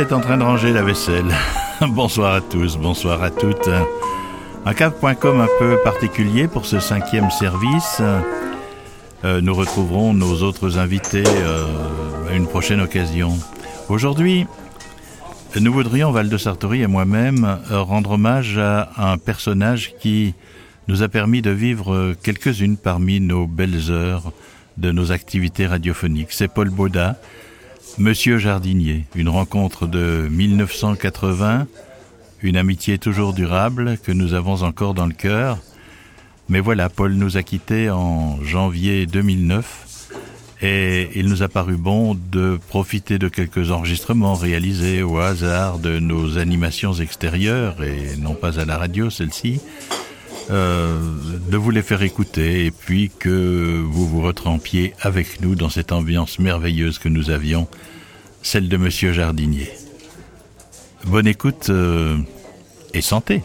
est en train de ranger la vaisselle. bonsoir à tous, bonsoir à toutes. Un cave.com un peu particulier pour ce cinquième service. Euh, nous retrouverons nos autres invités euh, à une prochaine occasion. Aujourd'hui, nous voudrions, Val de Sartori et moi-même, euh, rendre hommage à un personnage qui nous a permis de vivre quelques-unes parmi nos belles heures de nos activités radiophoniques. C'est Paul Baudat, Monsieur Jardinier, une rencontre de 1980, une amitié toujours durable que nous avons encore dans le cœur. Mais voilà, Paul nous a quittés en janvier 2009 et il nous a paru bon de profiter de quelques enregistrements réalisés au hasard de nos animations extérieures et non pas à la radio celle-ci, euh, de vous les faire écouter et puis que vous vous retrempiez avec nous dans cette ambiance merveilleuse que nous avions, celle de Monsieur Jardinier. Bonne écoute euh, et santé.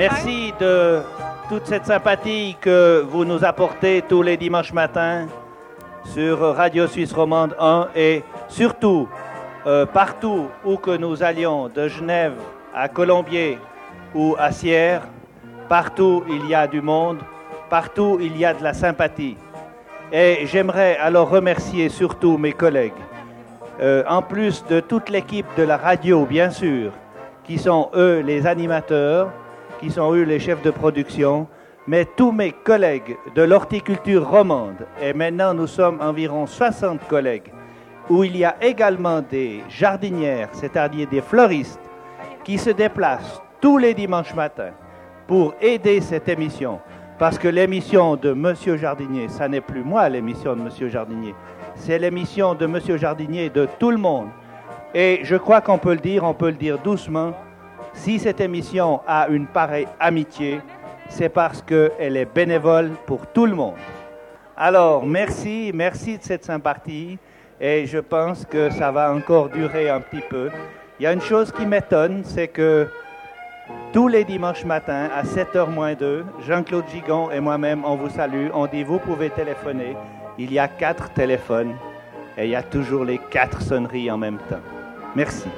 Merci de toute cette sympathie que vous nous apportez tous les dimanches matins sur Radio Suisse Romande 1 et surtout euh, partout où que nous allions, de Genève à Colombier ou à Sierre, partout il y a du monde, partout il y a de la sympathie. Et j'aimerais alors remercier surtout mes collègues, euh, en plus de toute l'équipe de la radio bien sûr, qui sont eux les animateurs, qui sont eux les chefs de production, mais tous mes collègues de l'horticulture romande, et maintenant nous sommes environ 60 collègues, où il y a également des jardinières, c'est-à-dire des fleuristes, qui se déplacent tous les dimanches matins pour aider cette émission. Parce que l'émission de Monsieur Jardinier, ça n'est plus moi l'émission de Monsieur Jardinier, c'est l'émission de Monsieur Jardinier de tout le monde. Et je crois qu'on peut le dire, on peut le dire doucement, si cette émission a une pareille amitié, c'est parce qu'elle est bénévole pour tout le monde. Alors, merci, merci de cette sympathie et je pense que ça va encore durer un petit peu. Il y a une chose qui m'étonne, c'est que tous les dimanches matins à 7h moins 2, Jean-Claude Gigon et moi-même, on vous salue, on dit vous pouvez téléphoner. Il y a quatre téléphones et il y a toujours les quatre sonneries en même temps. Merci.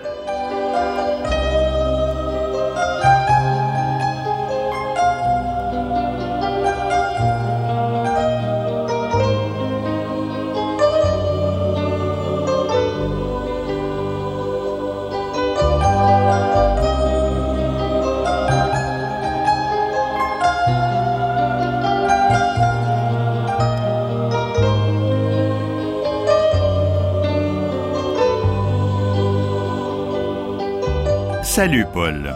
Salut Paul.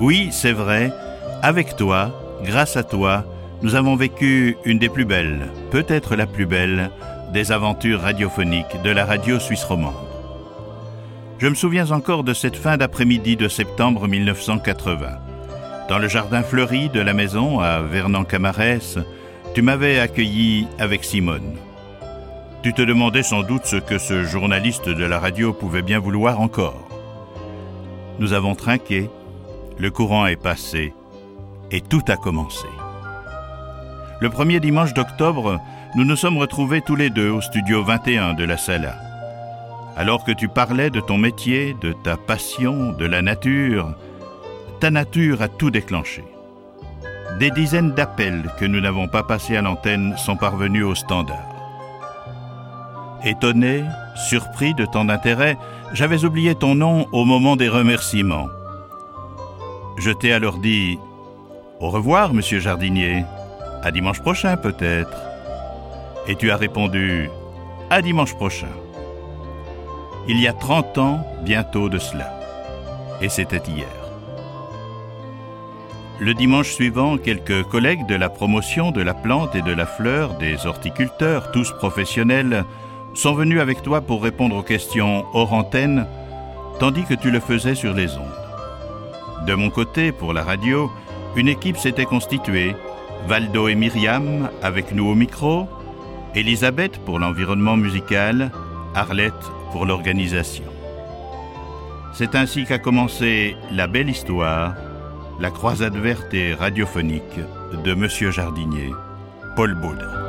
Oui, c'est vrai, avec toi, grâce à toi, nous avons vécu une des plus belles, peut-être la plus belle, des aventures radiophoniques de la radio suisse romande. Je me souviens encore de cette fin d'après-midi de septembre 1980. Dans le jardin fleuri de la maison à Vernon-Camarès, tu m'avais accueilli avec Simone. Tu te demandais sans doute ce que ce journaliste de la radio pouvait bien vouloir encore. Nous avons trinqué, le courant est passé, et tout a commencé. Le premier dimanche d'octobre, nous nous sommes retrouvés tous les deux au studio 21 de la Sala. Alors que tu parlais de ton métier, de ta passion, de la nature, ta nature a tout déclenché. Des dizaines d'appels que nous n'avons pas passés à l'antenne sont parvenus au standard. Étonné, surpris de ton intérêt, j'avais oublié ton nom au moment des remerciements. Je t'ai alors dit Au revoir, monsieur Jardinier. À dimanche prochain, peut-être. Et tu as répondu À dimanche prochain. Il y a 30 ans, bientôt de cela. Et c'était hier. Le dimanche suivant, quelques collègues de la promotion de la plante et de la fleur, des horticulteurs, tous professionnels, sont venus avec toi pour répondre aux questions hors antenne, tandis que tu le faisais sur les ondes. De mon côté, pour la radio, une équipe s'était constituée, Valdo et Myriam avec nous au micro, Elisabeth pour l'environnement musical, Arlette pour l'organisation. C'est ainsi qu'a commencé la belle histoire, la croisade verte et radiophonique de Monsieur Jardinier, Paul Baudin.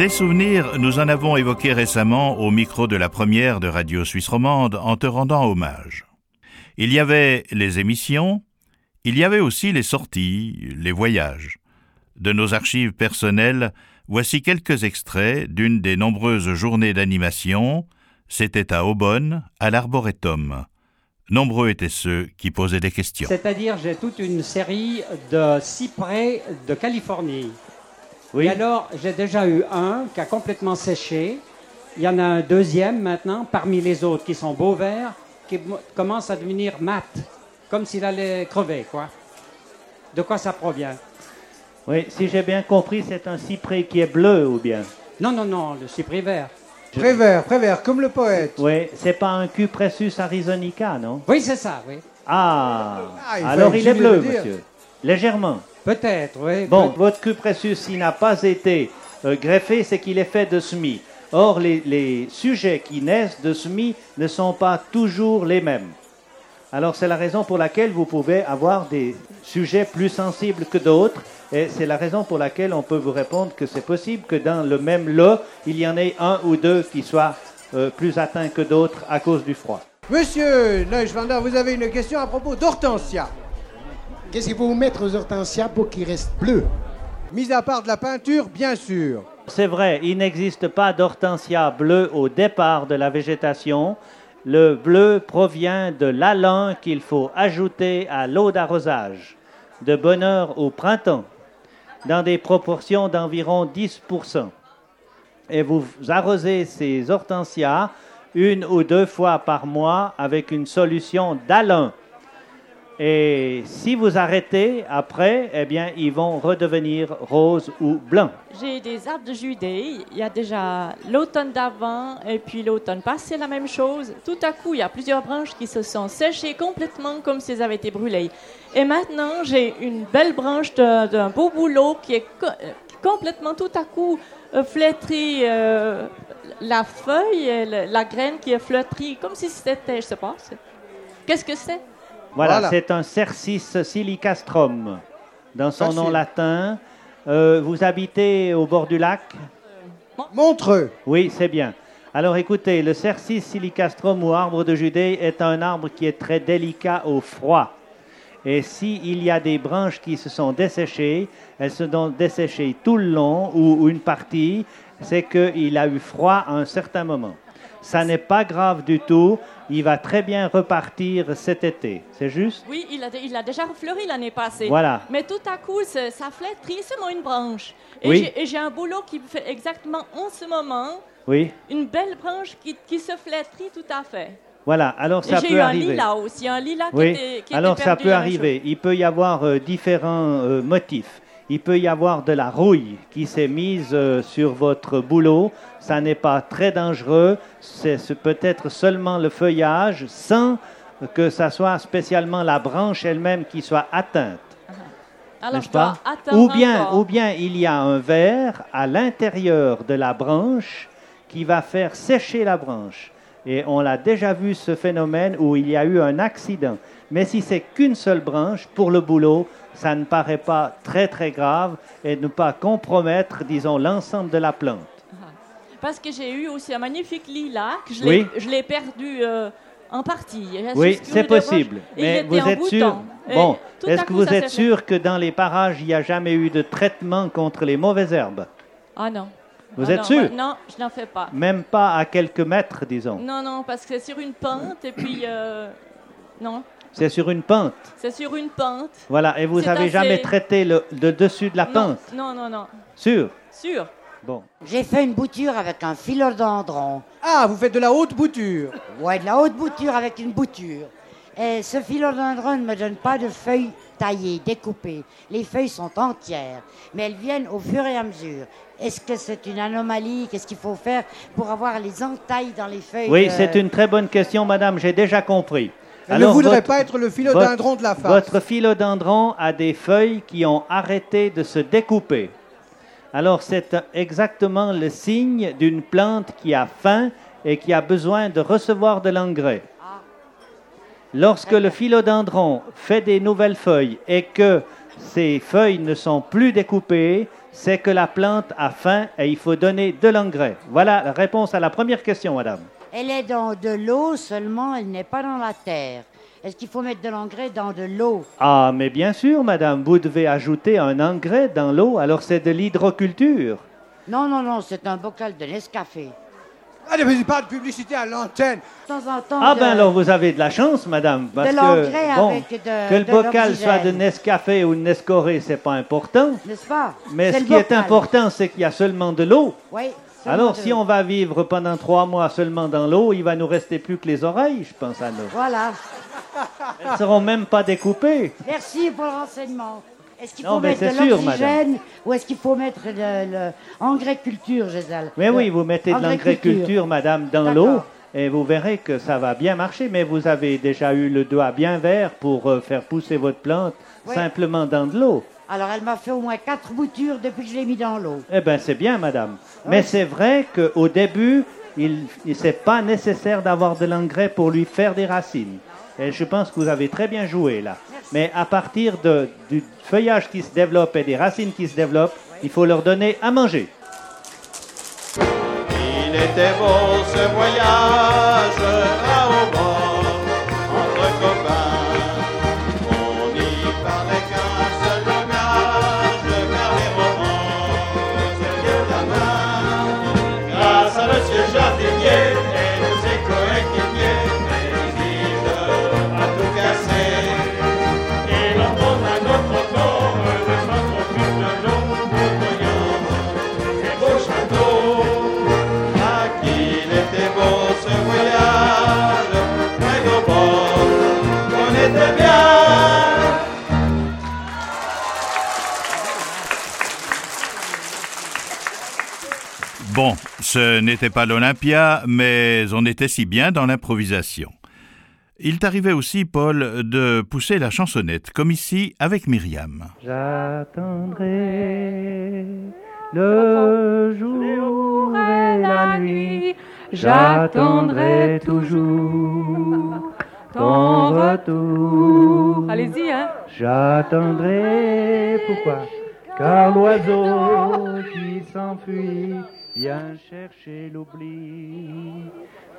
Des souvenirs, nous en avons évoqué récemment au micro de la première de Radio Suisse Romande en te rendant hommage. Il y avait les émissions, il y avait aussi les sorties, les voyages. De nos archives personnelles, voici quelques extraits d'une des nombreuses journées d'animation. C'était à Aubonne, à l'Arboretum. Nombreux étaient ceux qui posaient des questions. C'est-à-dire, j'ai toute une série de cyprès de Californie. Oui. Et alors, j'ai déjà eu un qui a complètement séché. Il y en a un deuxième maintenant, parmi les autres qui sont beaux verts, qui commence à devenir mat, comme s'il allait crever, quoi. De quoi ça provient? Oui, si j'ai bien compris, c'est un cyprès qui est bleu ou bien? Non, non, non, le cyprès vert. Très vert, très vert, comme le poète. Oui, c'est pas un Cupressus arizonica, non? Oui, c'est ça, oui. Ah, ah alors il est bleu, monsieur. Légèrement. Peut-être, oui. Bon, votre cupressus, s'il n'a pas été euh, greffé, c'est qu'il est fait de semis. Or, les, sujets qui naissent de semis ne sont pas toujours les mêmes. Alors, c'est la raison pour laquelle vous pouvez avoir des sujets plus sensibles que d'autres. Et c'est la raison pour laquelle on peut vous répondre que c'est possible que dans le même lot, il y en ait un ou deux qui soient euh, plus atteints que d'autres à cause du froid. Monsieur Neuschwander, vous avez une question à propos d'Hortensia. Qu'est-ce qu'il faut vous mettre aux hortensias pour qu'ils restent bleus Mis à part de la peinture, bien sûr. C'est vrai, il n'existe pas d'hortensia bleu au départ de la végétation. Le bleu provient de l'alun qu'il faut ajouter à l'eau d'arrosage, de bonne heure au printemps, dans des proportions d'environ 10%. Et vous arrosez ces hortensias une ou deux fois par mois avec une solution d'alun et si vous arrêtez après, eh bien, ils vont redevenir roses ou blancs. J'ai des arbres de Judée. Il y a déjà l'automne d'avant et puis l'automne passé, la même chose. Tout à coup, il y a plusieurs branches qui se sont séchées complètement comme si elles avaient été brûlées. Et maintenant, j'ai une belle branche d'un beau boulot qui est complètement tout à coup euh, flétrie. Euh, la feuille, la graine qui est flétrie, comme si c'était, je sais pas. Qu'est-ce que c'est? Voilà, c'est un Cercis silicastrum, dans son nom latin. Euh, vous habitez au bord du lac? Montreux. Oui, c'est bien. Alors écoutez, le Cercis silicastrum ou arbre de Judée est un arbre qui est très délicat au froid. Et s'il y a des branches qui se sont desséchées, elles se sont desséchées tout le long ou une partie, c'est qu'il a eu froid à un certain moment. Ça n'est pas grave du tout. Il va très bien repartir cet été. C'est juste? Oui, il a, il a déjà fleuri l'année passée. Voilà. Mais tout à coup, ça, ça flétrit seulement une branche. Et j'ai un boulot qui fait exactement en ce moment. Oui. Une belle branche qui, qui se flétrit tout à fait. Voilà, alors ça peut arriver. J'ai eu un lilas aussi, un lilas oui. qui était, qui alors ça peut arriver. Il peut y avoir euh, différents euh, motifs il peut y avoir de la rouille qui s'est mise euh, sur votre boulot. Ça n'est pas très dangereux. C'est peut-être seulement le feuillage sans que ça soit spécialement la branche elle-même qui soit atteinte. Uh-huh. Alors, pas? ou bien, ou bien il y a un verre à l'intérieur de la branche qui va faire sécher la branche. Et on l'a déjà vu ce phénomène où il y a eu un accident. Mais si c'est qu'une seule branche pour le boulot, ça ne paraît pas très très grave et ne pas compromettre, disons, l'ensemble de la plante. Ah. Parce que j'ai eu aussi un magnifique lilas, que je l'ai perdu euh, en partie. Oui, c'est possible. Mais vous êtes sûr Bon, est-ce que vous êtes sûr que dans les parages, il n'y a jamais eu de traitement contre les mauvaises herbes? Ah non. Vous ah êtes sûr? Non, je n'en fais pas. Même pas à quelques mètres, disons Non, non, parce que c'est sur une pente et puis... Euh, non. C'est sur une pente. C'est sur une pente. Voilà, et vous C'est avez assez- jamais traité le, le dessus de la Non, pente? non, non, non. Sûr? Sûr. Bon. J'ai fait une bouture avec un philodendron. Ah, vous faites de la haute bouture. Ouais, de la haute bouture avec une bouture. Et ce philodendron ne me donne pas de feuilles taillées, découpées. Les feuilles sont entières, mais elles viennent au fur et à mesure. Est-ce que c'est une anomalie? Qu'est-ce qu'il faut faire pour avoir les entailles dans les feuilles Oui, de- c'est une très bonne question, madame, j'ai déjà compris. Elle ne voudrait votre- pas être le philodendron de la face. Votre philodendron a des feuilles qui ont arrêté de se découper. Alors c'est exactement le signe d'une plante qui a faim et qui a besoin de recevoir de l'engrais. Lorsque le philodendron fait des nouvelles feuilles et que ces feuilles ne sont plus découpées, c'est que la plante a faim et il faut donner de l'engrais. Voilà la réponse à la première question, madame. Elle est dans de l'eau seulement, elle n'est pas dans la terre. Est-ce qu'il faut mettre de l'engrais dans de l'eau? Ah, mais bien sûr, madame, vous devez ajouter un engrais dans l'eau, alors c'est de l'hydroculture. Non, non, non, c'est un bocal de Nescafé. Allez, mais pas de publicité à l'antenne. De temps en temps. Ah de- ben alors vous avez de la chance, madame, parce de que bon, avec de- que le de bocal l'oxygène. soit de Nescafé ou de Nescoré, c'est pas important. N'est-ce pas? Mais C'est ce qui est important, c'est qu'il y a seulement de l'eau. Oui. Alors si on va vivre pendant trois mois seulement dans l'eau, il va nous rester plus que les oreilles, je pense à nous. Voilà. Elles seront même pas découpées. Merci pour le renseignement. Est-ce qu'il Non, faut mais mettre de c'est sûr, l'oxygène ou est-ce qu'il faut mettre le, le engrais culture, Gisèle Mais oui, vous mettez de engrais l'engrais-culture, madame, dans D'accord. l'eau, et vous verrez que ça va bien marcher. Mais vous avez déjà eu le doigt bien vert pour euh, faire pousser votre plante Oui. simplement dans de l'eau. Alors elle m'a fait au moins quatre boutures depuis que je l'ai mis dans l'eau. Eh bien, c'est bien, madame. Mais c'est vrai qu'au début, il n'est pas nécessaire d'avoir de l'engrais pour lui faire des racines. Et je pense que vous avez très bien joué là. Mais à partir du feuillage qui se développe et des racines qui se développent, il faut leur donner à manger. Il était beau ce voyage n'était pas l'Olympia, mais on était si bien dans l'improvisation. Il t'arrivait aussi, Paul, de pousser la chansonnette, comme ici avec Myriam. J'attendrai le jour et la nuit, j'attendrai toujours ton retour. Allez-y, hein. J'attendrai, pourquoi? Car l'oiseau qui s'enfuit vient chercher l'oubli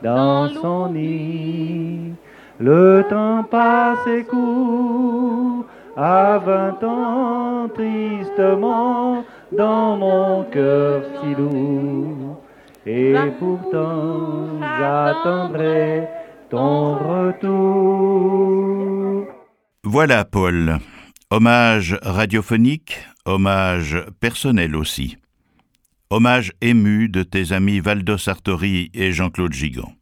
dans son nid. Le temps passe et court à vingt ans tristement dans mon cœur si lourd. Et pourtant j'attendrai ton retour. Voilà, Paul. Hommage radiophonique, hommage personnel aussi. Hommage ému de tes amis Valdo Sartori et Jean-Claude Gigant.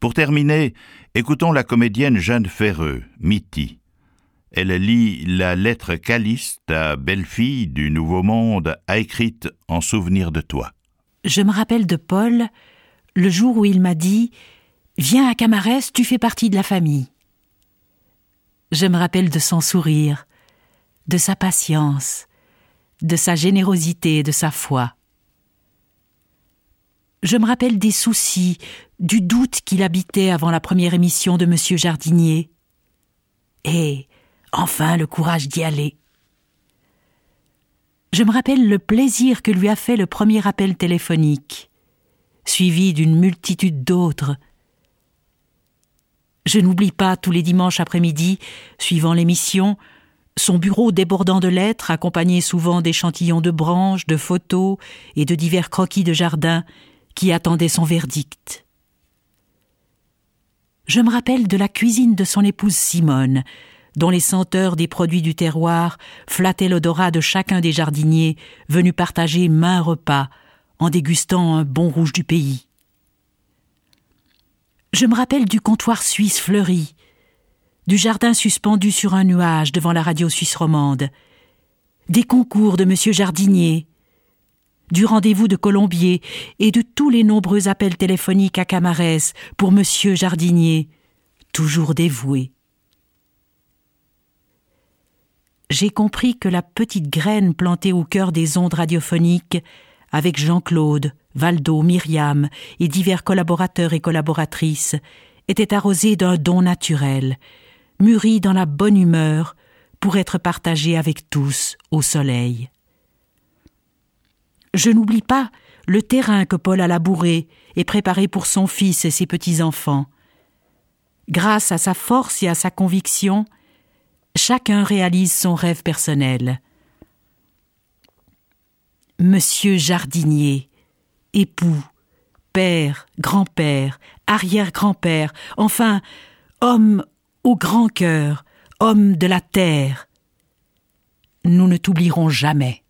Pour terminer, écoutons la comédienne Jeanne Ferreux, Mitty. Elle lit la lettre qu'Alice, ta belle-fille du Nouveau Monde, a écrite en souvenir de toi. Je me rappelle de Paul, le jour où il m'a dit Viens à Camarès, tu fais partie de la famille. Je me rappelle de son sourire, de sa patience, de sa générosité et de sa foi. Je me rappelle des soucis, du doute qu'il habitait avant la première émission de Monsieur Jardinier. Et enfin le courage d'y aller. Je me rappelle le plaisir que lui a fait le premier appel téléphonique, suivi d'une multitude d'autres. Je n'oublie pas tous les dimanches après-midi, suivant l'émission, son bureau débordant de lettres, accompagné souvent d'échantillons de branches, de photos et de divers croquis de jardin qui attendaient son verdict. Je me rappelle de la cuisine de son épouse Simone, dont les senteurs des produits du terroir flattaient l'odorat de chacun des jardiniers venus partager main repas en dégustant un bon rouge du pays. Je me rappelle du comptoir suisse fleuri, du jardin suspendu sur un nuage devant la radio suisse romande, des concours de monsieur Jardinier, du rendez-vous de Colombier et de tous les nombreux appels téléphoniques à Camarès pour monsieur Jardinier, toujours dévoué. J'ai compris que la petite graine plantée au cœur des ondes radiophoniques, avec Jean-Claude, Valdo, Myriam et divers collaborateurs et collaboratrices, était arrosée d'un don naturel, mûri dans la bonne humeur, pour être partagé avec tous au soleil. Je n'oublie pas le terrain que Paul a labouré et préparé pour son fils et ses petits-enfants. Grâce à sa force et à sa conviction, chacun réalise son rêve personnel. Monsieur jardinier, époux, père, grand-père, arrière-grand-père, enfin, homme au grand cœur, homme de la terre, nous ne t'oublierons jamais.